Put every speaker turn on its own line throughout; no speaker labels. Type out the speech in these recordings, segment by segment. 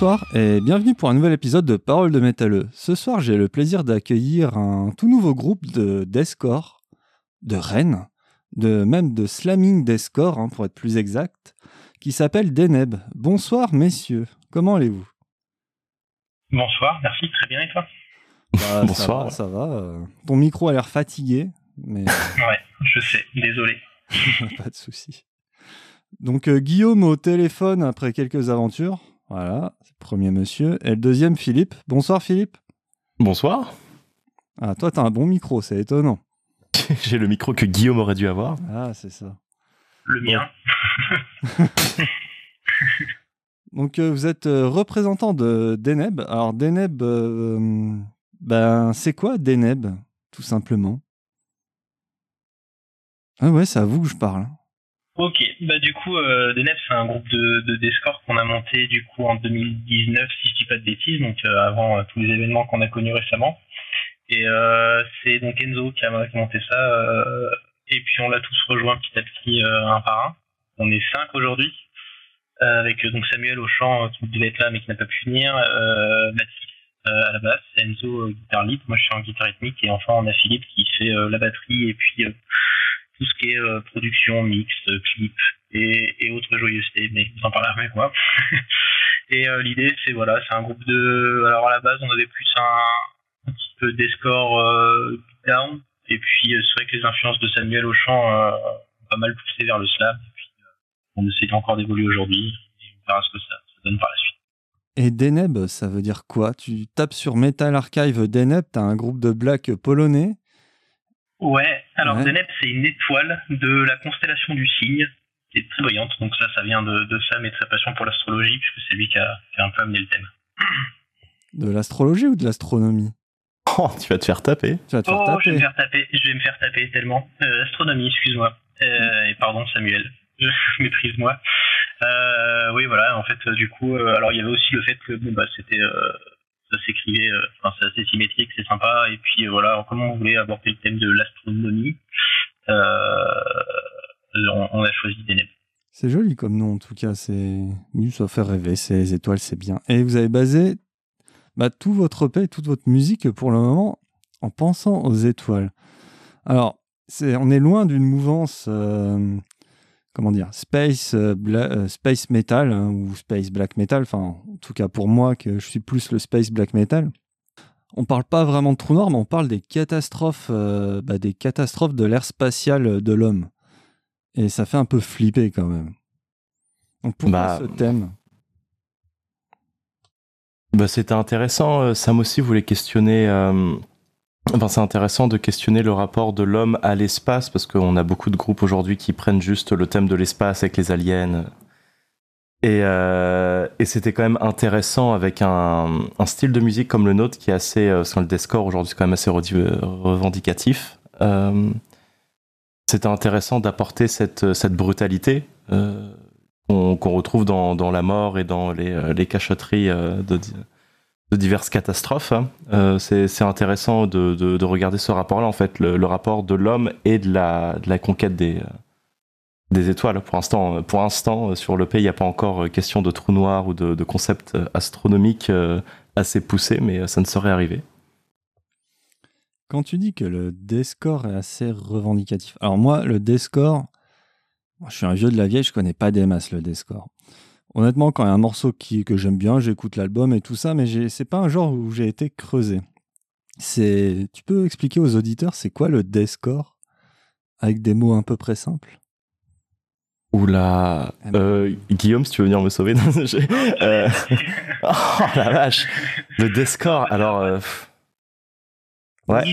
Bonsoir et bienvenue pour un nouvel épisode de Paroles de métalleux. Ce soir, j'ai le plaisir d'accueillir un tout nouveau groupe de deathcore de Rennes, de même de slamming deathcore hein, pour être plus exact, qui s'appelle Deneb. Bonsoir messieurs, comment allez-vous?
Bonsoir, merci, très bien et toi?
Bah,
Bonsoir.
Ça va, ça va. euh, Ton micro a l'air fatigué, mais
Ouais, je sais, désolé.
pas de souci. Donc euh, Guillaume au téléphone après quelques aventures. Voilà, premier monsieur. Et le deuxième, Philippe. Bonsoir Philippe.
Bonsoir.
Ah, toi, t'as un bon micro, c'est étonnant.
J'ai le micro que Guillaume aurait dû avoir.
Ah, c'est ça.
Le mien.
Donc, euh, vous êtes euh, représentant de Deneb. Alors, Deneb, euh, ben, c'est quoi Deneb, tout simplement? Ah ouais, c'est à vous que je parle.
Ok, bah du coup, euh, c'est un groupe de, de Discord qu'on a monté du coup en 2019, si je dis pas de bêtises, donc euh, avant euh, tous les événements qu'on a connus récemment. Et euh, c'est donc Enzo qui a, monté ça, euh, et puis on l'a tous rejoint petit à petit un par un. On est cinq aujourd'hui, avec donc Samuel au chant qui devait être là mais qui n'a pas pu venir, Mathis euh, à la basse, Enzo guitare lead, moi je suis en guitare rythmique, et enfin on a Philippe qui fait la batterie et puis tout ce qui est euh, production, mix, euh, clip et, autres joyeusetés, mais vous en parlerez avec moi. et euh, l'idée, c'est voilà, c'est un groupe de. Alors à la base, on avait plus un, petit peu d'escore euh, down, et puis c'est vrai que les influences de Samuel au chant euh, ont pas mal poussé vers le slam, et puis on essaie encore d'évoluer aujourd'hui, et on verra ce que ça, ça donne par la suite.
Et Deneb, ça veut dire quoi? Tu tapes sur Metal Archive Deneb, t'as un groupe de black polonais.
Ouais, alors
Ouais.
Deneb, c'est une étoile de la constellation du cygne, qui est très brillante. Donc ça, ça vient de, de Sam et de sa passion pour l'astrologie, puisque c'est lui qui a, qui a un peu amené le thème.
De l'astrologie ou de l'astronomie?
Oh, tu vas te faire taper.
Tu vas te faire
Oh, je vais
taper.
me faire taper, je vais me faire taper tellement. Euh, astronomie, excuse-moi. Euh, et pardon, Samuel. Maîtrise-moi. Euh, oui, voilà, en fait, euh, du coup, euh, alors il y avait aussi le fait que bon, bah, c'était, euh, ça s'écrivait, euh, enfin, c'est assez symétrique, c'est sympa, et puis euh, voilà, comment on voulait aborder le thème de l'astronomie, euh, on, a choisi Deneb.
C'est joli comme nom en tout cas. C'est oui, ça fait rêver. Les étoiles, c'est bien. Et vous avez basé bah, tout votre EP, toute votre musique pour le moment en pensant aux étoiles. Alors, on est loin d'une mouvance, comment dire, space, euh, bla- euh, space metal hein, ou space black metal. Enfin, en tout cas pour moi, que je suis plus le space black metal. On parle pas vraiment de trou noir, mais on parle des catastrophes, euh, bah, des catastrophes de l'ère spatiale de l'homme. Et ça fait un peu flipper quand même. Donc pourquoi
Bah,
ce thème?
Bah, C'était intéressant. Sam aussi voulait questionner. euh, Enfin, c'est intéressant de questionner le rapport de l'homme à l'espace parce qu'on a beaucoup de groupes aujourd'hui qui prennent juste le thème de l'espace avec les aliens. Et, euh, et c'était quand même intéressant avec un, un style de musique comme le nôtre qui est assez, euh, parce que le deathcore aujourd'hui c'est quand même assez revendicatif. Euh, c'était intéressant d'apporter cette, cette brutalité qu'on retrouve dans, dans la mort et dans les, les cachotteries de, de diverses catastrophes. hein. Euh, c'est intéressant de, de, de regarder ce rapport-là, en fait, le, rapport de l'homme et de la, conquête des, euh, des étoiles. Pour l'instant, pour l'instant, euh, sur le pays, il n'y a pas encore question de trou noir ou de, de concept euh, astronomique euh, assez poussé, mais ça ne saurait arriver.
Quand tu dis que le deathcore est assez revendicatif. Alors moi, le moi, je suis un vieux de la vieille, je connais pas des masses le deathcore. Honnêtement, quand il y a un morceau qui, que j'aime bien, j'écoute l'album et tout ça, mais c'est pas un genre où j'ai été creusé. C'est, tu peux expliquer aux auditeurs c'est quoi le deathcore avec des mots à peu près simples?
Oula, euh, Guillaume, si tu veux venir me sauver. non, euh, oh la vache, le deathcore. Alors, euh. Ouais.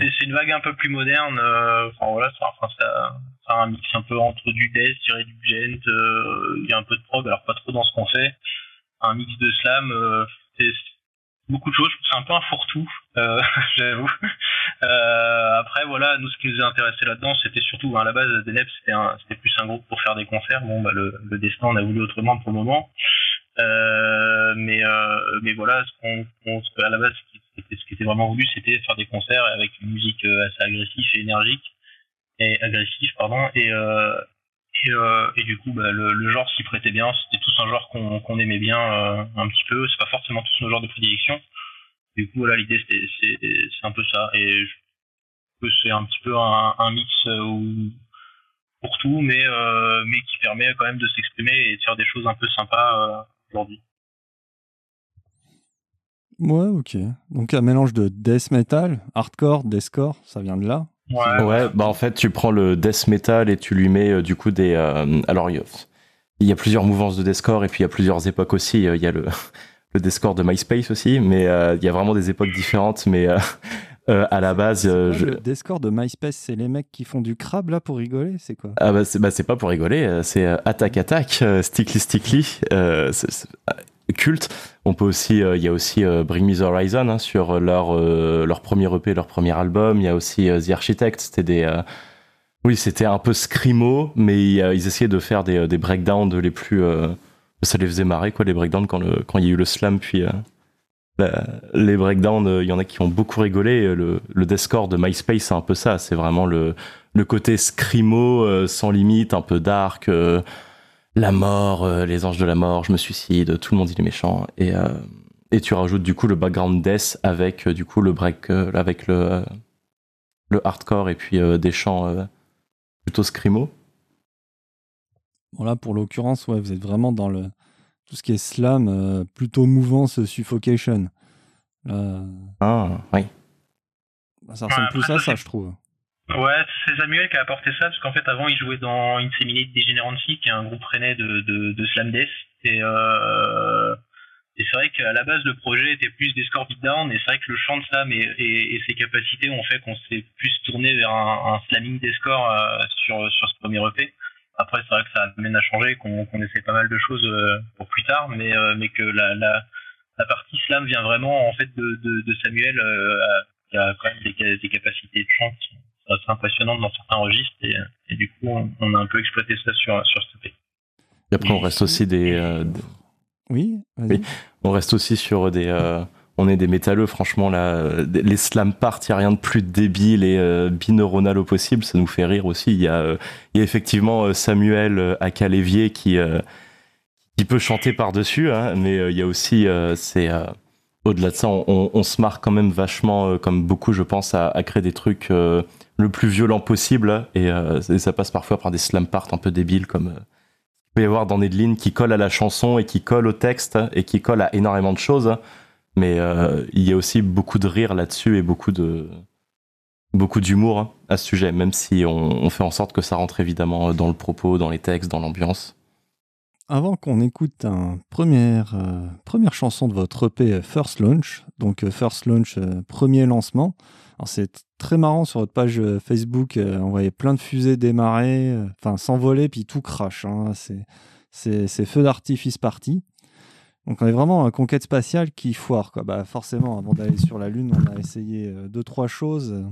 C'est c'est une vague un peu plus moderne. euh, Enfin voilà, ça, enfin, ça, ça a un mix un peu entre du death, tiré du gent. euh, Il y a un peu de prog, alors pas trop dans ce qu'on fait. Un mix de slam. euh, c'est c'est beaucoup de choses. Je trouve que C'est un peu un fourre-tout, euh, j'avoue. Euh, après voilà, nous ce qui nous a intéressé là-dedans, c'était surtout hein, à la base Deneb, c'était un- c'était plus un groupe pour faire des concerts. Bon bah le, le destin on a voulu autrement pour le moment. Euh, mais euh, mais voilà, ce qu'on qu'on- ce que, à la base ce qui, était, vraiment voulu, c'était faire des concerts avec une musique euh, assez agressive et énergique et agressif pardon et, euh, Et, du coup, bah, le, genre s'y prêtait bien. C'était tous un genre qu'on aimait bien un petit peu. C'est pas forcément tous nos genres de prédilection. Du coup, voilà, l'idée c'est un peu ça. Et je c'est un petit peu un, mix pour tout, mais, mais qui permet quand même de s'exprimer et de faire des choses un peu sympas
Ouais, ok. Donc un mélange de death metal, hardcore, deathcore, ça vient de là.
Ouais, bah en fait, tu prends le death metal et tu lui mets euh, du coup des. Euh, alors, il y, a plusieurs mouvances de deathcore et puis il y a plusieurs époques aussi. Euh, il y a le, le deathcore de MySpace aussi, mais il y a vraiment des époques différentes. Mais à la base.
Le deathcore de MySpace, c'est les mecs qui font du crabe là pour rigoler C'est quoi?
Ah bah c'est bah, pas pour rigoler, c'est attaque attaque, stickly stickly culte. On peut aussi, euh, il y a aussi euh, Bring Me the Horizon hein, sur leur euh, leur premier EP, leur premier album. Il y a aussi The Architect. C'était des oui, c'était un peu scrimo, mais ils essayaient de faire des, des breakdowns les plus. ça les faisait marrer, quoi, les breakdowns, quand, le, quand il y a eu le slam, puis les breakdowns, il y en a qui ont beaucoup rigolé. Le, le Deathcore de MySpace, c'est un peu ça. C'est vraiment le, côté scrimo, sans limite, un peu dark la mort, euh, les anges de la mort, je me suicide, tout le monde il est méchant. Et, euh, tu rajoutes du coup le background death avec euh, du coup le break, avec le, le hardcore et puis des chants plutôt scrimo.
Bon là pour l'occurrence, ouais, vous êtes vraiment dans le tout ce qui est slam, plutôt mouvance suffocation.
Ah oui.
Bah, ça ressemble plus à ça, je trouve.
Ouais, c'est Samuel qui a apporté ça, parce qu'en fait, avant, il jouait dans Inseminate Degeneracy, qui est un groupe rennais de, de, de slam death. Et, euh, et c'est vrai qu'à la base, le projet était plus des scores beatdown, et c'est vrai que le chant de slam et, et, ses capacités ont fait qu'on s'est plus tourné vers un, un slamming des scores euh, sur, sur ce premier EP. Après, c'est vrai que ça amène à changer, qu'on qu'on essaie pas mal de choses euh, pour plus tard, mais, euh, mais que la, la, la partie slam vient vraiment en fait de, de, de Samuel, qui a quand même des, des capacités de chant assez impressionnante dans certains registres et, du coup on, a un peu exploité ça sur, sur ce
pays. Et après on reste aussi des, euh,
Oui,
on reste aussi sur des euh, on est des métalleux franchement là les slam parts il n'y a rien de plus débile et euh, bineuronal au possible. Ça nous fait rire aussi. Il y a, a effectivement Samuel à Calévier qui peut chanter par dessus hein, mais il y a aussi c'est au-delà de ça, on, se marre quand même vachement, comme beaucoup, je pense, à, créer des trucs le plus violent possible euh, et, ça passe parfois par des slam parts un peu débiles comme euh, il peut y avoir dans Nedlin qui colle à la chanson et qui colle au texte et qui colle à énormément de choses mais euh, il y a aussi beaucoup de rire là-dessus et beaucoup de beaucoup d'humour hein, à ce sujet même si on, fait en sorte que ça rentre évidemment dans le propos dans les textes dans l'ambiance
avant qu'on écoute un première, première chanson de votre EP First Launch, donc First Launch, premier lancement, c'est très marrant sur votre page euh, Facebook, euh, on voyait plein de fusées démarrer, euh, enfin s'envoler, puis tout crache. Hein. C'est feu d'artifice parti. Donc on est vraiment en conquête spatiale qui foire. Quoi. Bah, forcément, avant d'aller sur la Lune, on a essayé deux, trois choses.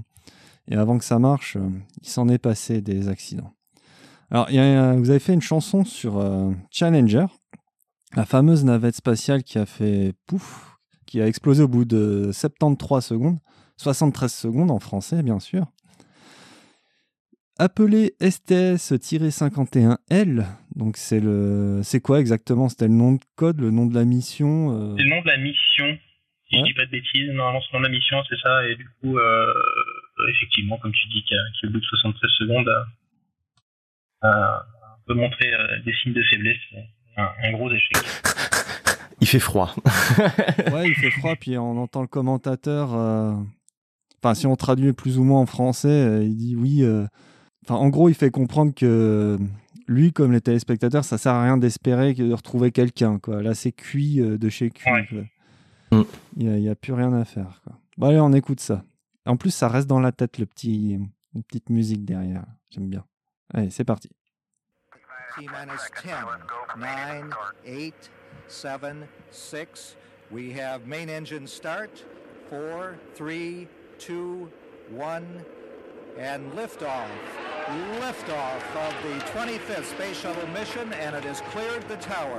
Et avant que ça marche, il s'en est passé des accidents. Alors, vous avez fait une chanson sur Challenger, la fameuse navette spatiale qui a fait pouf, qui a explosé au bout de 73 secondes. 73 secondes en français, bien sûr. Appelé STS-51L, donc c'est le, c'est quoi exactement? C'était le nom de code, le nom de la mission
euh? C'est le nom de la mission. Si je dis pas de bêtises, normalement c'est le nom de la mission, c'est ça. Et du coup, euh, effectivement, comme tu dis, qui, au bout de 73 secondes, euh, peut montrer des signes de faiblesse. un gros échec.
il fait froid.
ouais, il fait froid, puis on entend le commentateur Enfin, si on traduit plus ou moins en français, euh, il dit oui. Euh, enfin, en gros, il fait comprendre que lui, comme les téléspectateurs, ça sert à rien d'espérer de retrouver quelqu'un. Quoi. Là, c'est cuit euh, de chez cuit. Mm. Il n'y a, plus rien à faire. Quoi. Bon, allez, on écoute ça. En plus, ça reste dans la tête, le petit, une petite musique derrière. J'aime bien. Allez, c'est parti. 10, 9, 8, 7, 6. We have main engine start. 4, 3, two, one, and liftoff. Liftoff of the 25th Space Shuttle mission, and it has cleared the tower.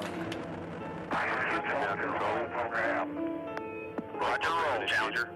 Roger, roll, Challenger.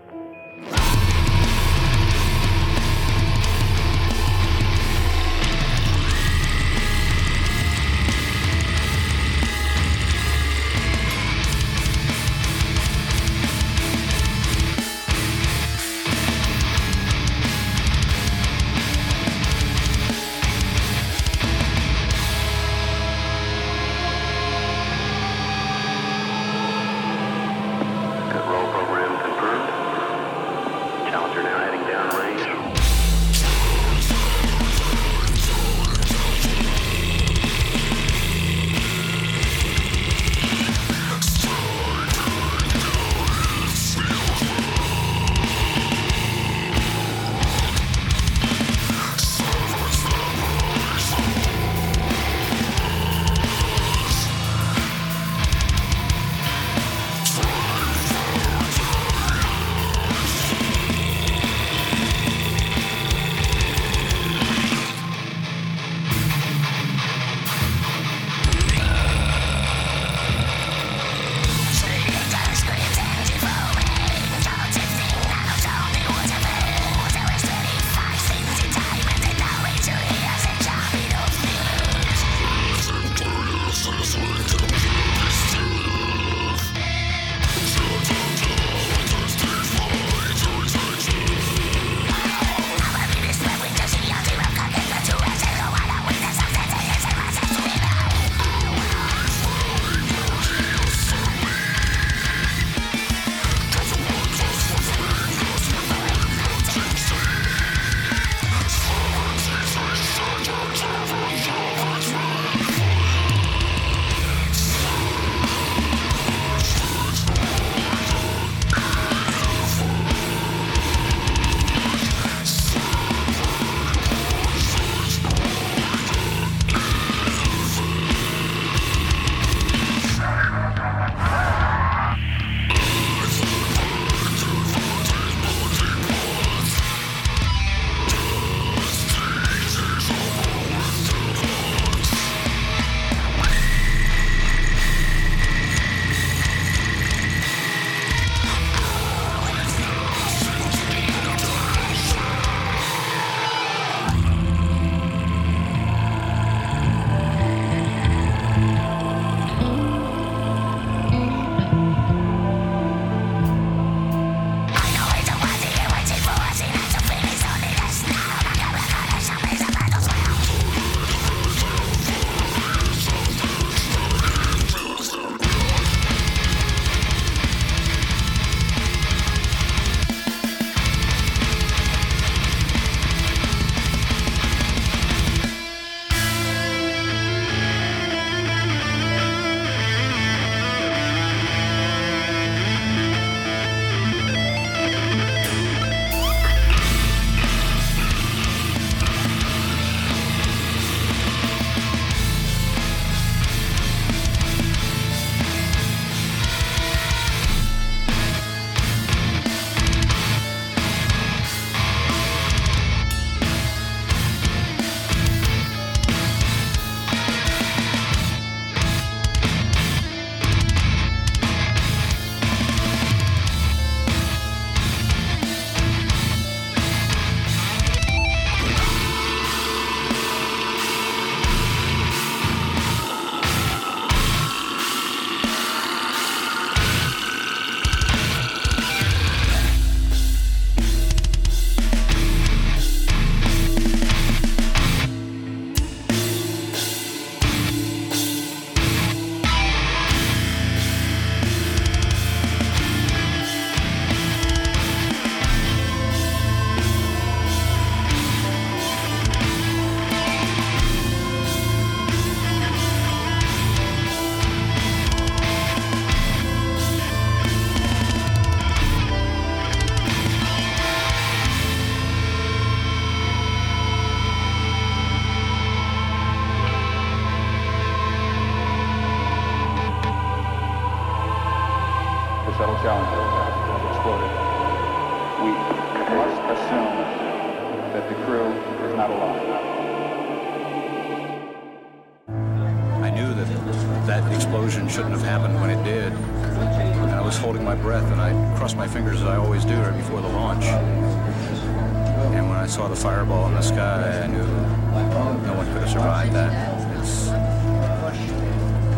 Fireball in the sky, I knew no one could have survived that. It's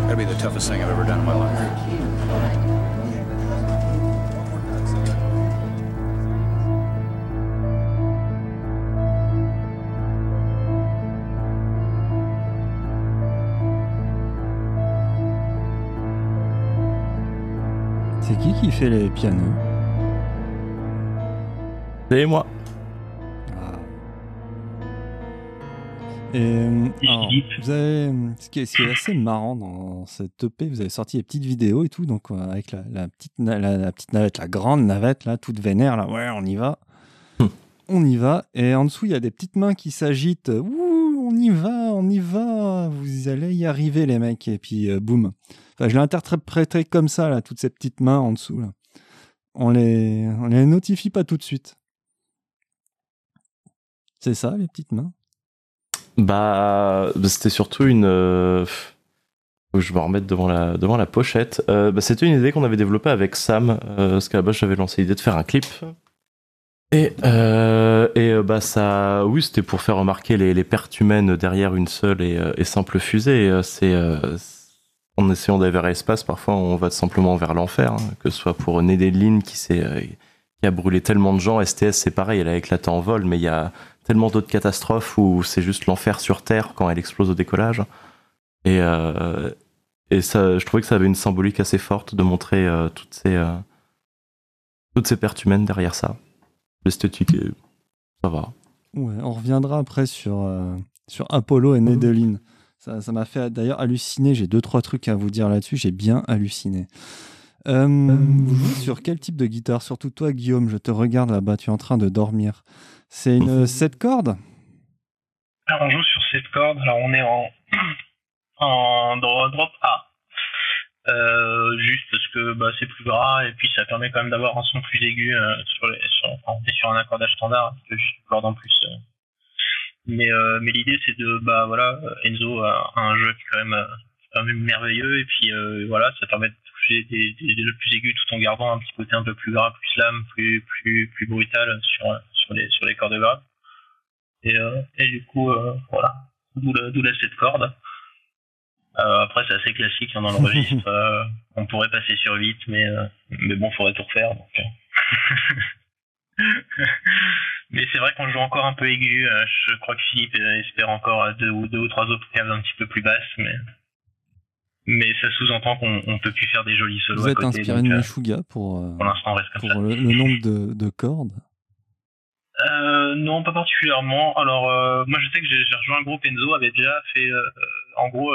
gotta be the toughest thing I've ever done in my life.
C'est qui qui fait les pianos
C'est moi.
Et euh, alors, vous avez, ce, qui est, ce qui est assez marrant dans cette EP, vous avez sorti des petites vidéos et tout, donc euh, avec la, la petite, na- la, la petite navette, la grande navette, là, toute vénère, là, ouais, on y va.
Hmm.
On y va. Et en dessous, il y a des petites mains qui s'agitent. Ouh, on y va, on y va. Vous allez y arriver, les mecs. Et puis, euh, boum. Enfin, je l'ai interprété comme ça, là, toutes ces petites mains en dessous, là. On les, on les notifie pas tout de suite. C'est ça, les petites mains
Bah, c'était surtout une. euh, faut je me remette devant la, devant la pochette. Euh, bah, c'était une idée qu'on avait développée avec Sam, euh, parce qu'à la base j'avais lancé l'idée de faire un clip. Et, et bah ça, oui, c'était pour faire remarquer les, les pertes humaines derrière une seule et, simple fusée. C'est en essayant d'aller vers l'espace, parfois on va simplement vers l'enfer, hein, que ce soit pour Nedeline qui s'est qui a brûlé tellement de gens. STS c'est pareil, elle a éclaté en vol, mais il y a tellement d'autres catastrophes où c'est juste l'enfer sur Terre quand elle explose au décollage. Et, euh, et ça, je trouvais que ça avait une symbolique assez forte de montrer euh, toutes ces euh, toutes ces pertes humaines derrière ça. L'esthétique, est- ça va.
Ouais, on reviendra après sur, sur Apollo et Nedeline. Ça ça m'a fait d'ailleurs halluciner. J'ai deux, trois trucs à vous dire là-dessus. J'ai bien halluciné. Euh, vous jouez sur quel type de guitare? Surtout toi, Guillaume, je te regarde là-bas. Tu es en train de dormir. C'est une 7 cordes?
Alors, on joue sur cette corde. Alors, on est en, en dro- drop A. Euh, juste parce que bah, c'est plus gras et puis ça permet quand même d'avoir un son plus aigu euh, sur les, sur, enfin, on est sur un accordage standard, juste une corde en plus. euh. Mais, euh, mais l'idée c'est de, bah voilà, euh, Enzo a un jeu qui est quand même, euh, quand même merveilleux et puis euh, voilà, ça permet de toucher des, des, des jeux plus aigus tout en gardant un petit côté un peu plus gras, plus slam, plus, plus, plus brutal sur, sur, les, sur les cordes graves. Et, euh, et du coup, euh, voilà, d'où la, d'où la 7 cordes. Euh, après, c'est assez classique hein, dans le registre. on pourrait passer sur 8, mais, mais bon, faudrait tout refaire. Donc, mais c'est vrai qu'on joue encore un peu aigu. je crois que Philippe espère encore deux ou, deux ou trois autres caves un petit peu plus basses, mais, mais ça sous-entend qu'on on peut plus faire des jolis solos
Vous
à
êtes
côté.
inspiré de
euh,
Meshuggah pour, euh,
pour l'instant, on reste comme
pour
ça.
le, le nombre de, de cordes?
Euh, non, pas particulièrement. Alors, euh, moi, je sais que j'ai j'ai rejoint le groupe Enzo avait déjà fait, euh, en gros,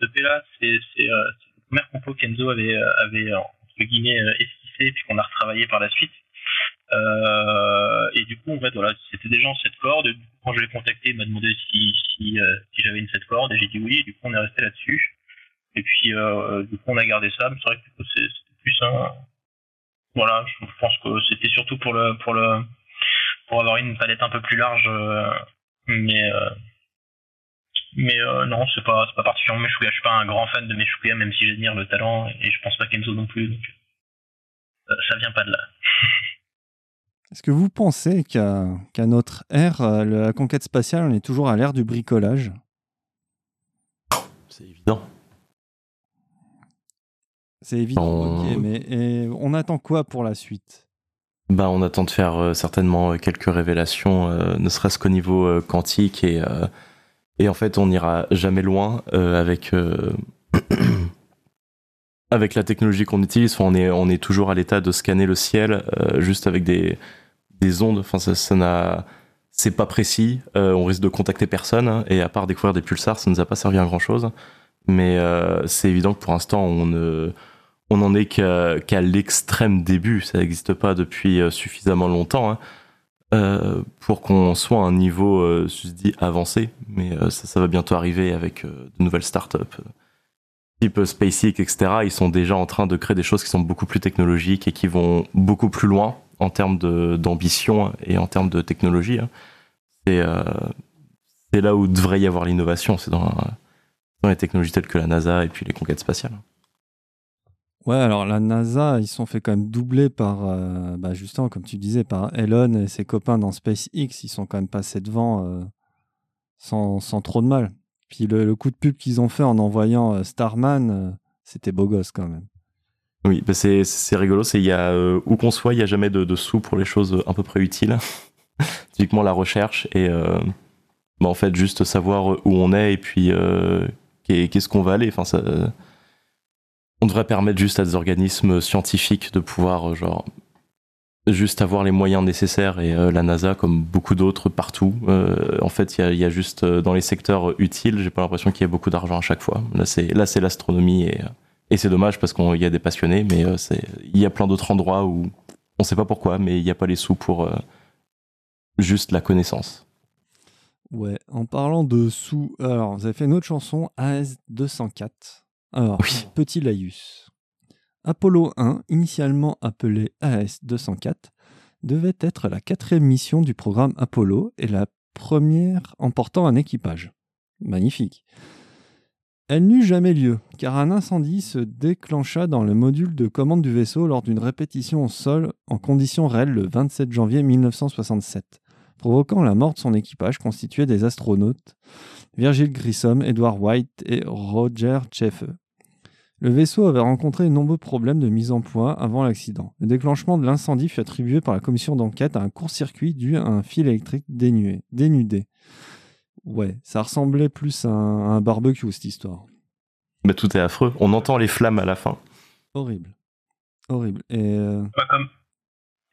cette EP là, c'est c'est c'est la première compo qu'Enzo avait avait entre guillemets esquissé puis qu'on a retravaillé par la suite. Et du coup, en fait, voilà, c'était déjà en cette corde. Quand je l'ai contacté, il m'a demandé si si, si j'avais une cette corde et j'ai dit oui. Et du coup, on est resté là-dessus. Et puis, euh, du coup, on a gardé ça. Mais c'est vrai que c'était plus un, voilà, je pense que c'était surtout pour le pour le pour avoir une palette un peu plus large. euh, mais euh, mais euh, non, c'est pas, c'est pas particulièrement Meshuggah. Je suis pas un grand fan de Meshuggah, même si j'admire le talent, et je pense pas qu'Enzo non plus. Donc, euh, ça vient pas de là.
Est-ce que vous pensez qu'à qu'à notre ère, euh, la conquête spatiale, on est toujours à l'ère du bricolage?
C'est évident.
C'est évident,
On-
ok, mais on attend quoi pour la suite?
Bah, on attend de faire euh, certainement euh, quelques révélations, euh, ne serait-ce qu'au niveau euh, quantique et euh, et en fait on n'ira jamais loin euh, avec euh, avec la technologie qu'on utilise. Enfin, on est on est toujours à l'état de scanner le ciel euh, juste avec des des ondes. Enfin ça ça n'a c'est pas précis. Euh, on risque de contacter personne hein, et à part découvrir des pulsars, ça nous a pas servi à grand chose. Mais euh, c'est évident que pour l'instant on ne on n'en est qu'à l'extrême début, ça n'existe pas depuis euh, suffisamment longtemps hein, euh, pour qu'on soit à un niveau, euh, je dis, avancé, mais euh, ça, va bientôt arriver avec euh, de nouvelles startups. euh, Type euh, SpaceX, etc. Ils sont déjà en train de créer des choses qui sont beaucoup plus technologiques et qui vont beaucoup plus loin en termes d'ambition et en termes de technologie. hein. C'est euh, là où devrait y avoir l'innovation, c'est dans les technologies telles que la NASA et puis les conquêtes spatiales.
Ouais, alors la NASA, ils sont fait quand même doubler par, euh, bah, justement, comme tu disais, par Elon et ses copains dans SpaceX. Ils sont quand même passés devant euh, sans, sans, trop de mal. Puis le, coup de pub qu'ils ont fait en envoyant euh, Starman, c'était beau gosse quand même.
Oui, bah c'est rigolo. C'est y a où qu'on soit, il n'y a jamais de, sous pour les choses à peu près utiles. Typiquement la recherche et bah, en fait juste savoir où on est et puis qu'est-ce qu'on va aller. Enfin ça on devrait permettre juste à des organismes scientifiques de pouvoir, euh, genre, juste avoir les moyens nécessaires et euh, la NASA, comme beaucoup d'autres partout, euh, en fait, il y, a, juste dans les secteurs utiles, j'ai pas l'impression qu'il y ait beaucoup d'argent à chaque fois. Là, c'est là, c'est l'astronomie et, et c'est dommage parce qu'il y a des passionnés, mais il y a plein d'autres endroits où on sait pas pourquoi, mais il n'y a pas les sous pour juste la connaissance.
Ouais, en parlant de sous, alors vous avez fait une autre chanson, AS 204. Alors, petit laïus. Apollo 1, initialement appelé AS-204, devait être la quatrième mission du programme Apollo et la première emportant un équipage. Magnifique. Elle n'eut jamais lieu, car un incendie se déclencha dans le module de commande du vaisseau lors d'une répétition au sol en conditions réelles le 27 janvier 1967, provoquant la mort de son équipage constitué des astronautes Virgil Grissom, Edward White et Roger Chaffee. Le vaisseau avait rencontré de nombreux problèmes de mise en point avant l'accident. Le déclenchement de l'incendie fut attribué par la commission d'enquête à un court-circuit dû à un fil électrique dénué, dénudé. Ouais, ça ressemblait plus à un, barbecue cette histoire.
Mais tout est affreux. On entend les flammes à la fin.
Horrible. Horrible. Et euh,
comme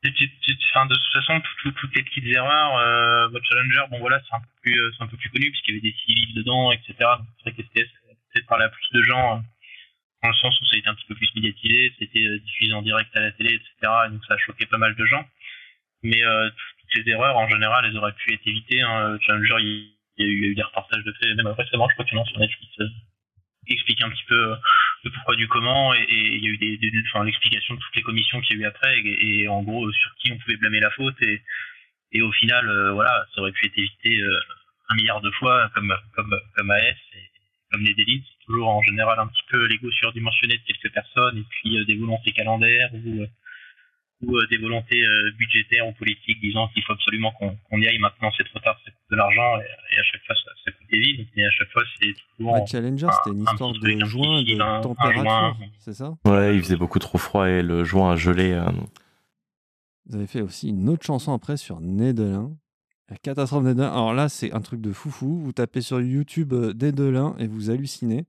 de toute façon, toutes, les petites erreurs, euh, votre Challenger, bon voilà, c'est un, peu plus, euh, un peu plus connu puisqu'il y avait des civils dedans, etc. C'est vrai que STS parlé à plus de gens dans le sens où ça a été un petit peu plus médiatisé, c'était euh, diffusé en direct à la télé, etc. Et donc ça a choqué pas mal de gens. Mais euh, toutes ces erreurs, en général, elles auraient pu être évitées. Hein. Challenger, il, y, a eu, des reportages de fait, même récemment, je crois qu'il y en a sur Netflix, euh, explique un petit peu le pourquoi du comment, et, il y a eu des, enfin, l'explication de toutes les commissions qu'il y a eu après, et, en gros, sur qui on pouvait blâmer la faute, et, et au final, voilà, ça aurait pu être évité un milliard de fois, comme, comme, comme AS, et comme les délits. Toujours en général un petit peu l'ego surdimensionné de quelques personnes et puis euh, des volontés calendaires ou, euh, ou euh, des volontés budgétaires ou politiques disant qu'il faut absolument qu'on y aille maintenant c'est trop tard ça coûte de l'argent et, à chaque fois ça, coûte des vies mais à chaque fois c'est toujours
un Challenger c'était une histoire de joint de température c'est ça?
Ouais il faisait beaucoup trop froid et le joint a gelé
vous avez fait aussi une autre chanson après sur Nedelin la catastrophe Nedelin. Alors là, c'est un truc de foufou. Vous tapez sur YouTube Nedelin et vous hallucinez.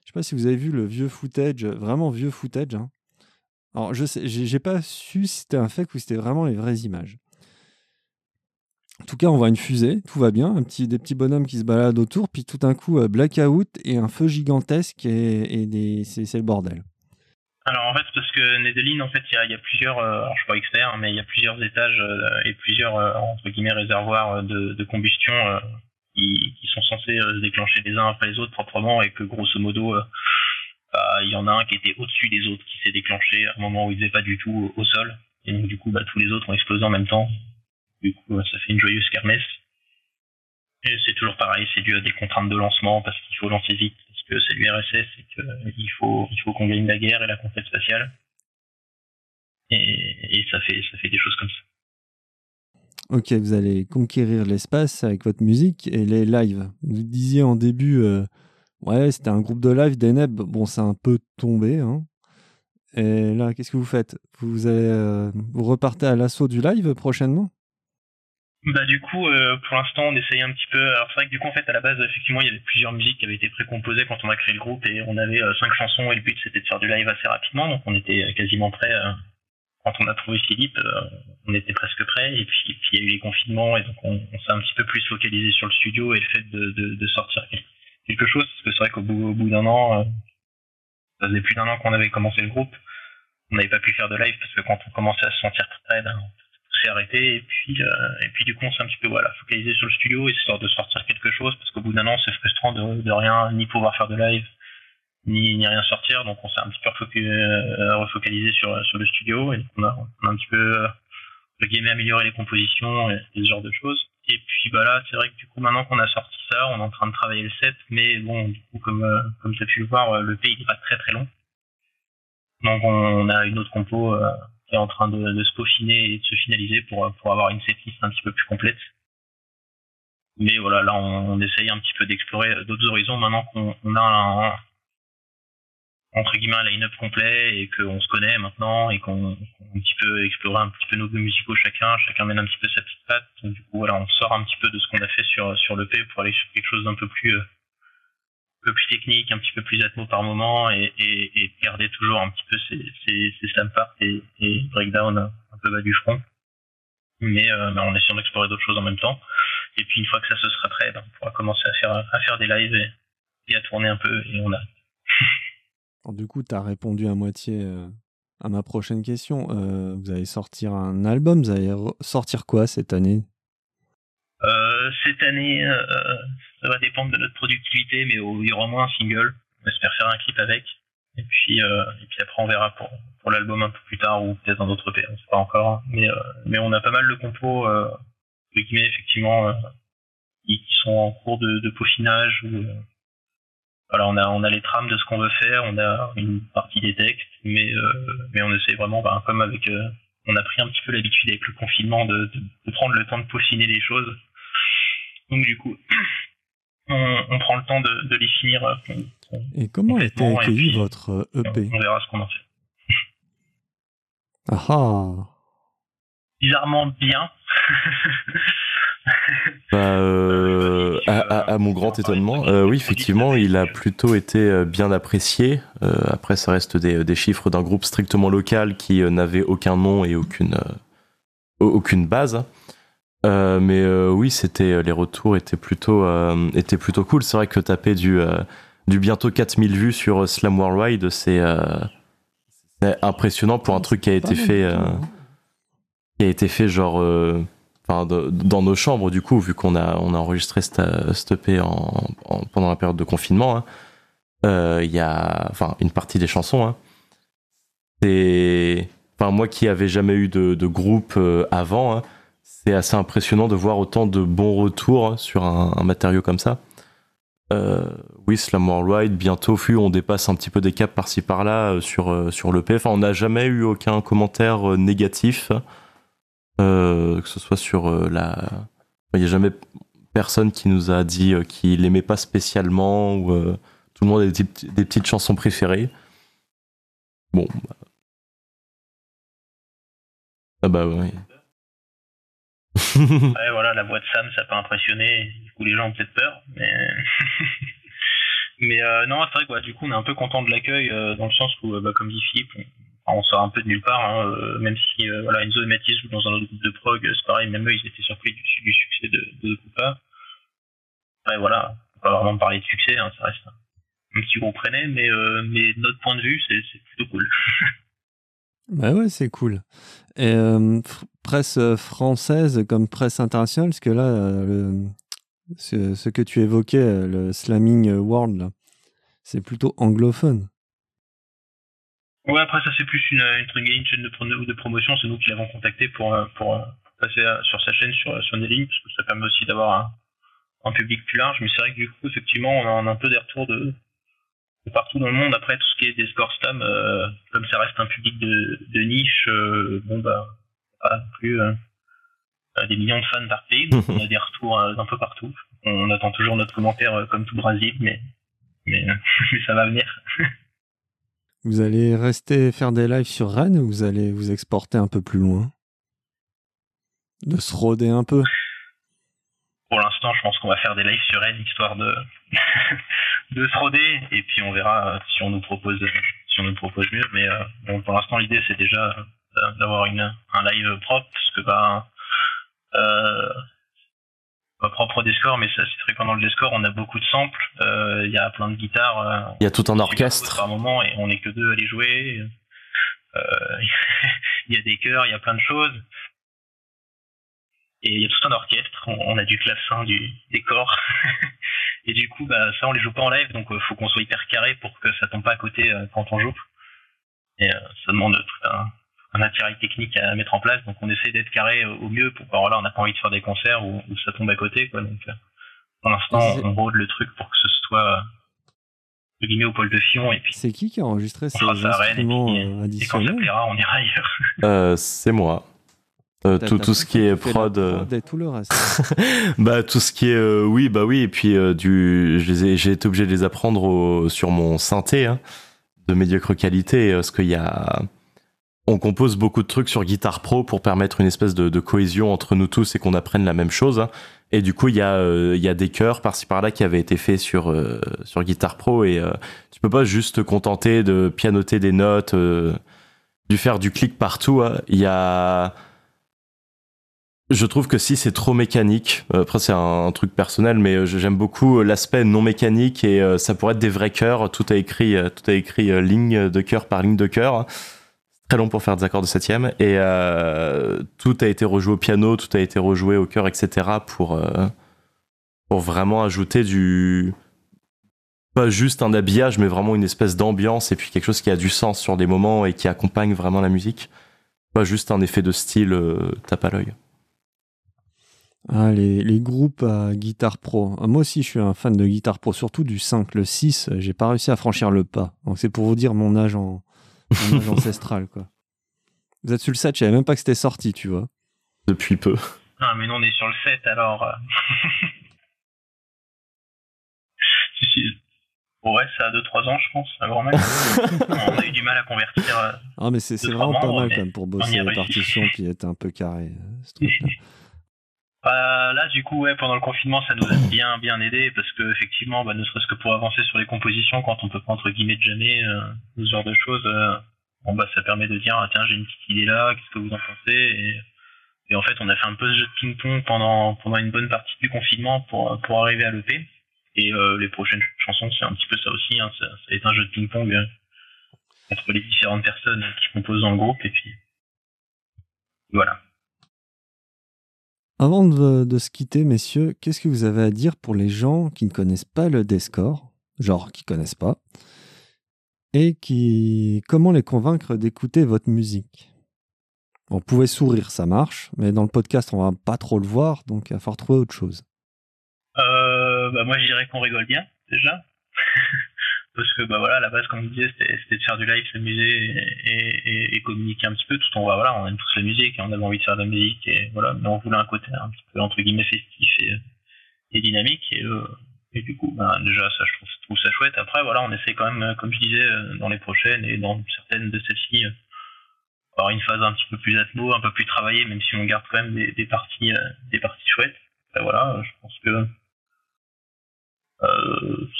Je sais pas si vous avez vu le vieux footage, vraiment vieux footage. Hein. Alors, je j'ai pas su si c'était un fake ou si c'était vraiment les vraies images. En tout cas, on voit une fusée, tout va bien, des petits bonhommes qui se baladent autour, puis tout d'un coup, euh, blackout et un feu gigantesque et, c'est le bordel.
Alors en fait, parce que Nedeline, en fait, il y, a plusieurs, euh, alors je suis pas expert, mais il y a plusieurs étages euh, et plusieurs entre guillemets réservoirs de, combustion qui, sont censés euh, se déclencher les uns après les autres proprement et que grosso modo euh, il y en a un qui était au-dessus des autres qui s'est déclenché à un moment où il n'était pas du tout au sol. Et donc du coup bah, tous les autres ont explosé en même temps. Du coup ça fait une joyeuse kermesse. Et c'est toujours pareil c'est dû à des contraintes de lancement parce qu'il faut lancer vite parce que c'est l'URSS et qu'il faut qu'on gagne la guerre et la conquête spatiale. Et, et ça fait ça fait des choses comme ça.
Ok, vous allez conquérir l'espace avec votre musique et les lives. Vous disiez en début, euh, ouais, c'était un groupe de live d'Eneb. Bon, c'est un peu tombé. Hein. Et là, qu'est-ce que vous faites? Euh, vous repartez à l'assaut du live prochainement?
Bah du coup, euh, pour l'instant, on essaye un petit peu. Alors c'est vrai que du coup, en fait, à la base, effectivement, il y avait plusieurs musiques qui avaient été précomposées quand on a créé le groupe et on avait cinq chansons et le but c'était de faire du live assez rapidement, donc on était quasiment prêt quand on a trouvé Philippe, euh, on était presque prêt. Et puis, il y a eu les confinements et donc on, s'est un petit peu plus focalisé sur le studio et le fait de, sortir chose. Parce que c'est vrai qu'au bout, bout d'un an, euh, ça faisait plus d'un an qu'on avait commencé le groupe. On n'avait pas pu faire de live parce que quand on commençait à se sentir très ben, on s'est arrêté. Et puis, euh, et puis du coup, on s'est un petit peu voilà, focalisé sur le studio histoire de sortir quelque chose parce qu'au bout d'un an, c'est frustrant de, de rien ni pouvoir faire de live ni, ni rien sortir. Donc on s'est un petit peu euh, refocalisé sur, sur le studio et on a, on a un petit peu euh, amélioré les compositions et, ce genre de choses. Et puis bah là, c'est vrai que du coup maintenant qu'on a sorti ça, on est en train de travailler le set, mais bon, du coup comme euh, comme tu as pu le voir, le pays n'est pas très très long. Donc on, a une autre compo qui est en train de, se peaufiner et de se finaliser pour, pour avoir une setlist un petit peu plus complète. Mais voilà, là on, essaye un petit peu d'explorer d'autres horizons maintenant qu'on a un, entre guillemets line-up complet et qu'on se connaît maintenant et qu'on un petit peu explorer un petit peu nos musicaux chacun, chacun mène un petit peu sa petite patte. Donc du coup voilà, on sort un petit peu de ce qu'on a fait sur sur le P pour aller sur quelque chose d'un peu plus euh, un peu plus technique, un petit peu plus atmo par moment et, et, et garder toujours un petit peu ces, ces, slam parts et, et breakdown un peu bas du front. Mais, euh, mais en essayant d'explorer d'autres choses en même temps. Et puis une fois que ça se sera prêt, ben, on pourra commencer à faire à faire des lives et, et à tourner un peu et on a
du coup, tu répondu à moitié euh, à ma prochaine question. Euh, vous allez sortir un album, vous allez sortir quoi cette année?
Euh, Cette année, ça va dépendre de notre productivité, mais il y aura au moins un single. On espère faire un clip avec. Et puis, puis après, on verra pour, l'album un peu plus tard ou peut-être dans d'autres pays, on ne sait pas encore. Mais, on a pas mal de compos, effectivement, qui, sont en cours de, de peaufinage voilà, on a, on a les trames de ce qu'on veut faire, on a une partie des textes, mais, euh, mais on essaie vraiment, bah, comme avec, euh, on a pris un petit peu l'habitude avec le confinement de, de, prendre le temps de peaufiner les choses. Donc du coup, on, prend le temps de, de les finir. Euh,
et comment a été accueilli votre EP
On verra ce qu'on en fait.
Ah, ah
Bizarrement bien.
bah, euh, à, mon grand étonnement, euh, oui, effectivement, il a plutôt été euh, bien apprécié. après, ça reste des, chiffres d'un groupe strictement local qui n'avait aucun nom et aucune, aucune base. mais oui, c'était les retours étaient plutôt, étaient plutôt cool. C'est vrai que taper du, du bientôt 4000 vues sur Slam Worldwide, c'est impressionnant pour un truc qui a été fait, qui a été fait genre dans nos chambres du coup, vu qu'on a, enregistré cette, EP en, pendant la période de confinement, hein. euh, il y a une partie des chansons. Hein. c'est, moi qui avais jamais eu de, groupe euh, avant, hein, c'est assez impressionnant de voir autant de bons retours sur un, matériau comme ça. Euh, oui, Slam Worldwide, bientôt, on dépasse un petit peu des caps par-ci par-là sur, sur l'EP. On n'a jamais eu aucun commentaire négatif. Euh, que ce soit sur euh, la. Il n'y a jamais personne qui nous a dit euh, qu'il l'aimait pas spécialement ou tout le monde a des, des, petites chansons préférées. Bon. Bah. Ah bah oui.
ouais, voilà, la voix de Sam, ça peut impressionner. Du coup, les gens ont peut-être peur, mais. mais non, c'est vrai quoi. Du coup, on est un peu content de l'accueil dans le sens où, bah, comme dit Philippe, on sort un peu de nulle part, hein, euh, même si euh, voilà, Enzo et Mathis jouent dans un autre groupe de prog, c'est pareil, même eux ils étaient surpris du, succès de, de Coupa. Ouais, voilà, on peut pas vraiment parler de succès, hein, ça reste un, petit groupe rennais, mais, euh, mais de notre point de vue, c'est plutôt cool.
bah ouais, c'est cool. Et presse française comme presse internationale, parce que là, le, ce, que tu évoquais, le Slamming World, c'est plutôt anglophone.
Ouais, après ça c'est plus une, une, une chaîne de, promotion, c'est nous qui l'avons contacté pour, euh, pour, euh, passer sur sa chaîne sur, sur parce que ça permet aussi d'avoir un, public plus large, mais c'est vrai que du coup effectivement on a, un peu des retours de, partout dans le monde, après tout ce qui est des scores euh, comme ça reste un public de, niche, bon bah pas plus des millions de fans par pays, donc on a des retours un peu partout, on attend toujours notre commentaire comme tout Brésil, mais, mais, mais ça va venir.
Vous allez rester faire des lives sur Rennes ou vous allez vous exporter un peu plus loin? De se roder un peu?
Pour l'instant, je pense qu'on va faire des lives sur Rennes histoire de, de se roder et puis on verra euh, si on nous propose, si on nous propose mieux. Mais euh, bon, pour l'instant, l'idée c'est déjà euh, d'avoir un live propre parce que bah, pas propre des scores, mais ça c'est très pendant le Discord, on a beaucoup de samples, euh, il y a plein de guitares. Euh,
il y a tout un orchestre.
Par moment, et on n'est que deux à les jouer. Euh, il y a des chœurs, il y a plein de choses. Et il y a tout un orchestre, on, a du clavecin, du décor. et du coup, bah, ça on les joue pas en live, donc il faut qu'on soit hyper carré pour que ça tombe pas à côté quand on joue. Et ça demande tout un, un appareil technique à mettre en place. Donc on essaie d'être carré au mieux pour voilà, on n'a pas envie de faire des concerts où, ça tombe à côté quoi. Donc euh, pour l'instant on rôde le truc pour que ce soit guillemets au pôle de Fion et puis
C'est qui qui a enregistré ces
et
instruments
puis-
euh,
et quand ça plaira, on ira ailleurs.
Euh, c'est moi. Euh, tout, tout ce qui est prod,
prod et tout le reste.
bah tout ce qui est euh, oui bah oui et puis euh, du j'ai été obligé de les apprendre au- sur mon synthé hein, de médiocre qualité parce qu'il y a on compose beaucoup de trucs sur Guitar Pro pour permettre une espèce de, cohésion entre nous tous et qu'on apprenne la même chose hein. et du coup il y a euh, il y a des chœurs par-ci par-là qui avaient été faits sur euh, sur Guitar Pro et euh, tu peux pas juste te contenter de pianoter des notes euh, du faire du clic partout hein. il y a je trouve que si c'est trop mécanique, après c'est un, truc personnel, mais j'aime beaucoup l'aspect non mécanique et ça pourrait être des vrais chœurs. Tout a écrit, tout a écrit ligne de chœur par ligne de chœur. Très long pour faire des accords de septième et euh, tout a été rejoué au piano, tout a été rejoué au chœur, etc. pour euh, pour vraiment ajouter du pas juste un habillage, mais vraiment une espèce d'ambiance et puis quelque chose qui a du sens sur des moments et qui accompagne vraiment la musique. Pas juste un effet de style euh, tape à l'œil.
Ah, les, les groupes à guitare pro. Ah, moi aussi, je suis un fan de guitare pro, surtout du 5. Le 6, euh, j'ai pas réussi à franchir le pas. Donc, c'est pour vous dire mon âge, en, ancestral. Quoi. Vous êtes sur le 7, je savais même pas que c'était sorti, tu vois.
Depuis peu.
Ah, mais nous, on est sur le 7, alors. euh. si, si. Bon, ouais, ça a 2-3 ans, je pense, à grand max. on a eu du mal à convertir. euh.
Ah, mais c'est vraiment pas mal quand même pour bosser les partitions puis être un peu carré. euh, ce truc-là.
Bah, là, du coup, ouais, pendant le confinement, ça nous a bien, bien aidé parce que, effectivement, bah, ne serait-ce que pour avancer sur les compositions, quand on peut pas, entre guillemets, jamais, euh, ce genre de choses, euh, bon, bah, ça permet de dire, ah, tiens, j'ai une petite idée là, qu'est-ce que vous en pensez? Et, et en fait, on a fait un peu ce jeu de ping-pong pendant, pendant une bonne partie du confinement pour, pour arriver à l'EP. Et euh, les prochaines chansons, c'est un petit peu ça aussi, hein, ça, ça être un jeu de ping-pong euh, entre les différentes personnes qui composent dans le groupe, et puis voilà.
Avant de, se quitter, messieurs, qu'est-ce que vous avez à dire pour les gens qui ne connaissent pas le Descore, genre qui connaissent pas, et qui comment les convaincre d'écouter votre musique? On pouvait sourire, ça marche, mais dans le podcast, on va pas trop le voir, donc il va falloir trouver autre chose.
Euh, bah moi je dirais qu'on rigole bien déjà parce que bah voilà à la base comme je disais c'était de faire du live s'amuser et, et, et- communiquer un petit peu tout en bah, voilà on aime tous la musique on avait envie de faire de la musique et voilà mais on voulait un côté un petit peu entre guillemets festif et, et dynamique et, euh, et du coup bah, déjà ça je trouve, je trouve ça chouette. Après voilà on essaie quand même euh, comme je disais euh, dans les prochaines et dans certaines de celles-ci euh, avoir une phase un petit peu plus atmo un peu plus travaillée même si on garde quand même des, des parties des parties chouettes. Après, voilà euh, je pense que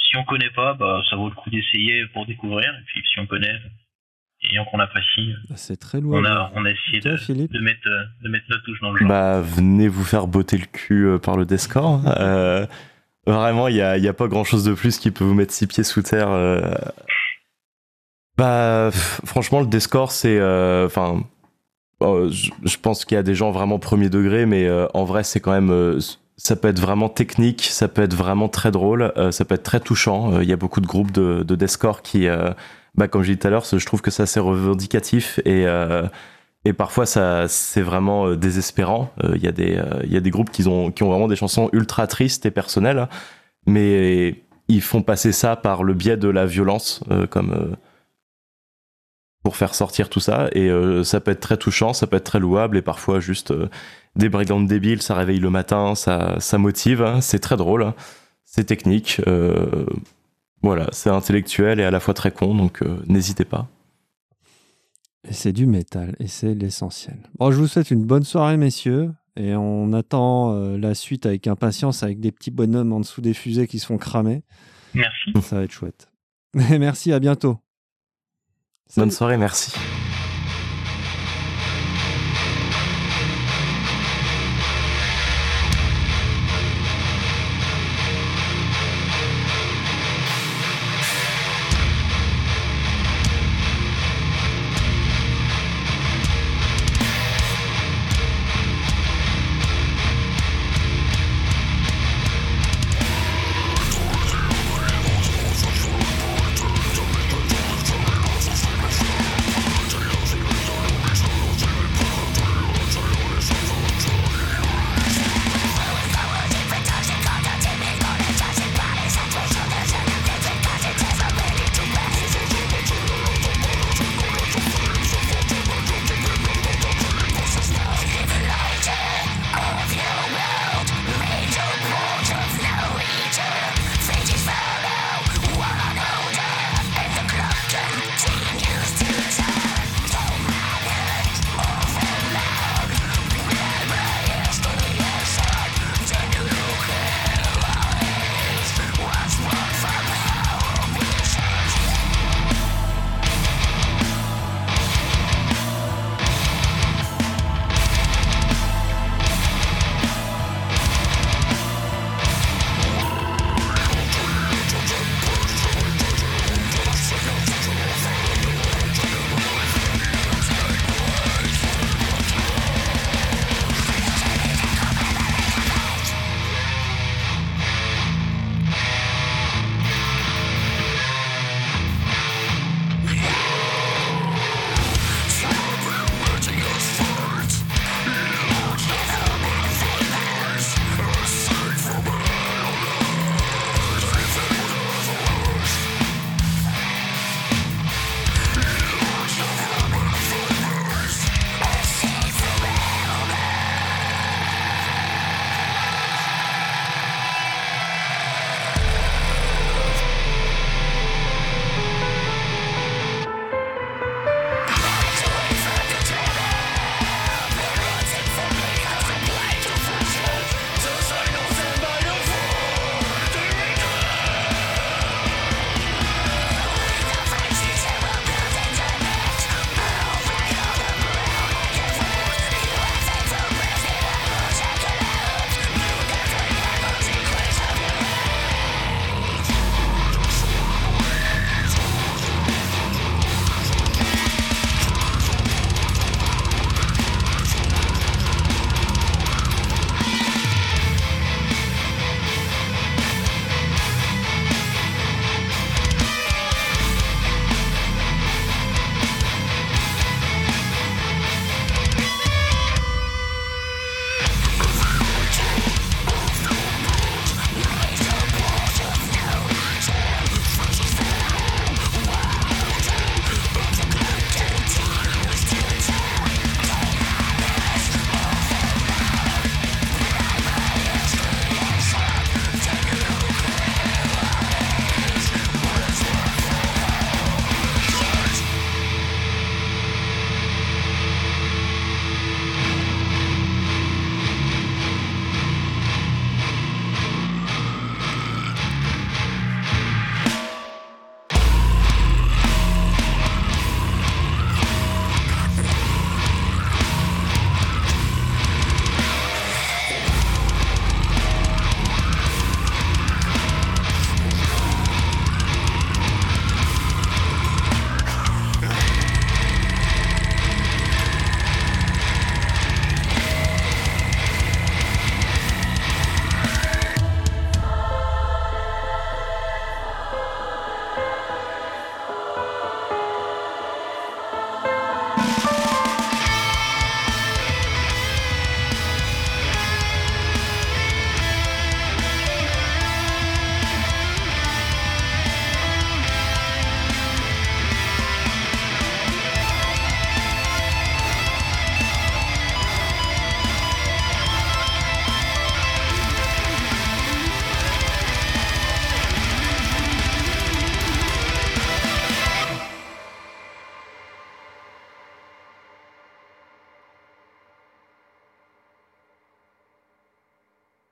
si on connaît pas, bah, ça vaut le coup d'essayer pour découvrir. Et puis si on connaît et qu'on apprécie,
Ah, C'est très
on
loin.
a, on a essayé
Toi,
de,
Philippe
de mettre, euh, de mettre notre touche dans le genre.
Bah, venez vous faire botter le cul euh, par le Descore. Euh, vraiment, il n'y a, y a pas grand chose de plus qui peut vous mettre six pieds sous terre. euh. Bah, franchement, le Descore, c'est. euh, Enfin. euh, je je pense qu'il y a des gens vraiment premier degré, mais euh, en vrai, c'est quand même. Ça peut être vraiment technique, ça peut être vraiment très drôle, euh, ça peut être très touchant. Euh, Il y a beaucoup de groupes de, de qui, euh, bah, comme j'ai dit tout à l'heure, je trouve que c'est assez revendicatif et, euh, et parfois ça c'est vraiment désespérant. Il y, a des, y a des groupes qui ont, qui ont vraiment des chansons ultra tristes et personnelles, mais ils font passer ça par le biais de la violence, comme pour faire sortir tout ça. Et ça peut être très touchant, ça peut être très louable et parfois juste des breakdowns débiles, ça réveille le matin, ça, ça motive, hein, c'est très drôle, hein, c'est technique. euh, voilà, c'est intellectuel et à la fois très con, donc euh, n'hésitez pas.
Et c'est du métal, et c'est l'essentiel. Bon, je vous souhaite une bonne soirée, messieurs. Et on attend euh, la suite avec impatience, avec des petits bonhommes en dessous des fusées qui se font cramer.
Merci.
Ça va être chouette. Merci, à bientôt.
Bonne
Salut.
soirée, merci.